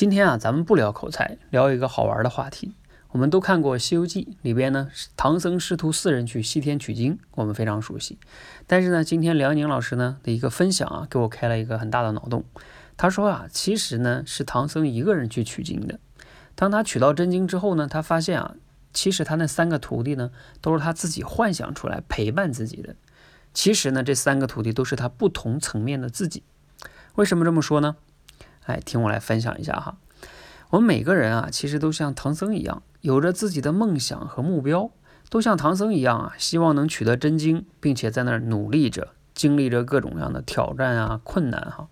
今天啊，咱们不聊口才，聊一个好玩的话题。我们都看过《西游记》，里边呢，唐僧师徒四人去西天取经，我们非常熟悉。但是呢，今天梁宁老师呢的一个分享啊，给我开了一个很大的脑洞。他说啊，其实呢是唐僧一个人去取经的。当他取到真经之后呢，他发现啊，其实他那三个徒弟呢，都是他自己幻想出来陪伴自己的。其实呢，这三个徒弟都是他不同层面的自己。为什么这么说呢？哎，听我来分享一下哈。我们每个人啊，其实都像唐僧一样，有着自己的梦想和目标，都像唐僧一样啊，希望能取得真经，并且在那儿努力着，经历着各种各样的挑战啊、困难哈。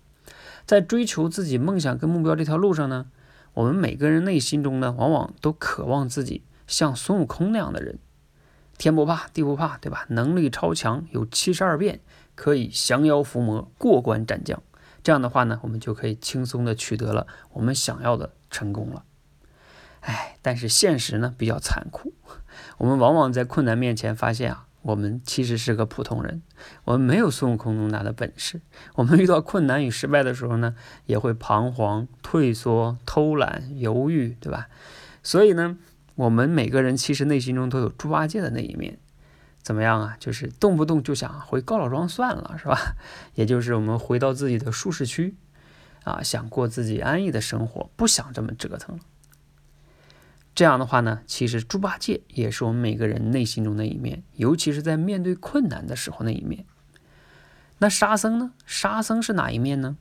在追求自己梦想跟目标这条路上呢，我们每个人内心中呢，往往都渴望自己像孙悟空那样的人，天不怕地不怕，对吧？能力超强，有七十二变，可以降妖伏魔，过关斩将。这样的话呢，我们就可以轻松的取得了我们想要的成功了。哎，但是现实呢比较残酷，我们往往在困难面前发现啊，我们其实是个普通人，我们没有孙悟空那么大的本事。我们遇到困难与失败的时候呢，也会彷徨、退缩、偷懒、犹豫，对吧？所以呢，我们每个人其实内心中都有猪八戒的那一面。怎么样啊？就是动不动就想回高老庄算了，是吧？也就是我们回到自己的舒适区，啊，想过自己安逸的生活，不想这么折腾了。这样的话呢，其实猪八戒也是我们每个人内心中的一面，尤其是在面对困难的时候那一面。那沙僧呢？沙僧是哪一面呢？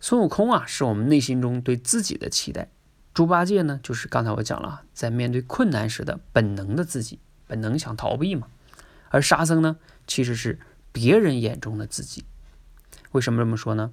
孙悟空啊，是我们内心中对自己的期待；猪八戒呢，就是刚才我讲了，在面对困难时的本能的自己。本能想逃避嘛，而沙僧呢，其实是别人眼中的自己。为什么这么说呢？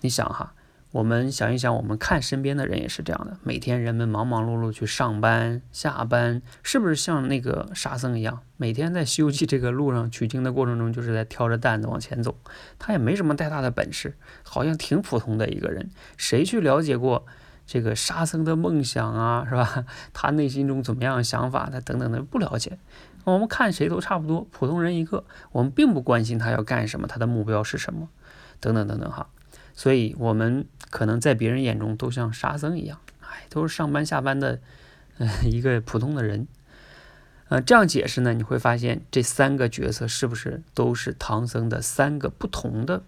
你想哈，我们想一想，我们看身边的人也是这样的。每天人们忙忙碌碌去上班、下班，是不是像那个沙僧一样，每天在《西游记》这个路上取经的过程中，就是在挑着担子往前走？他也没什么太大的本事，好像挺普通的一个人。谁去了解过？这个沙僧的梦想啊，是吧？他内心中怎么样想法？他等等的不了解。我们看谁都差不多，普通人一个。我们并不关心他要干什么，他的目标是什么，等等等等哈。所以，我们可能在别人眼中都像沙僧一样，哎，都是上班下班的，呃，一个普通的人。呃，这样解释呢，你会发现这三个角色是不是都是唐僧的三个不同的，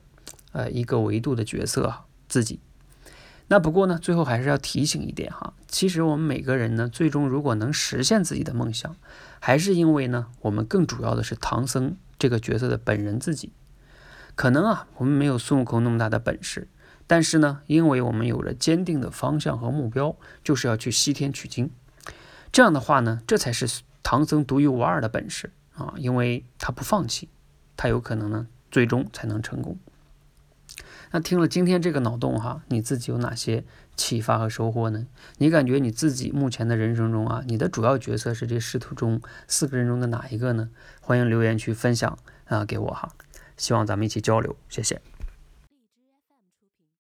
呃，一个维度的角色啊？自己。那不过呢，最后还是要提醒一点哈，其实我们每个人呢，最终如果能实现自己的梦想，还是因为呢，我们更主要的是唐僧这个角色的本人自己。可能啊，我们没有孙悟空那么大的本事，但是呢，因为我们有着坚定的方向和目标，就是要去西天取经。这样的话呢，这才是唐僧独一无二的本事啊，因为他不放弃，他有可能呢，最终才能成功。那听了今天这个脑洞哈，你自己有哪些启发和收获呢？你感觉你自己目前的人生中啊，你的主要角色是这师徒中四个人中的哪一个呢？欢迎留言区分享啊给我哈，希望咱们一起交流，谢谢。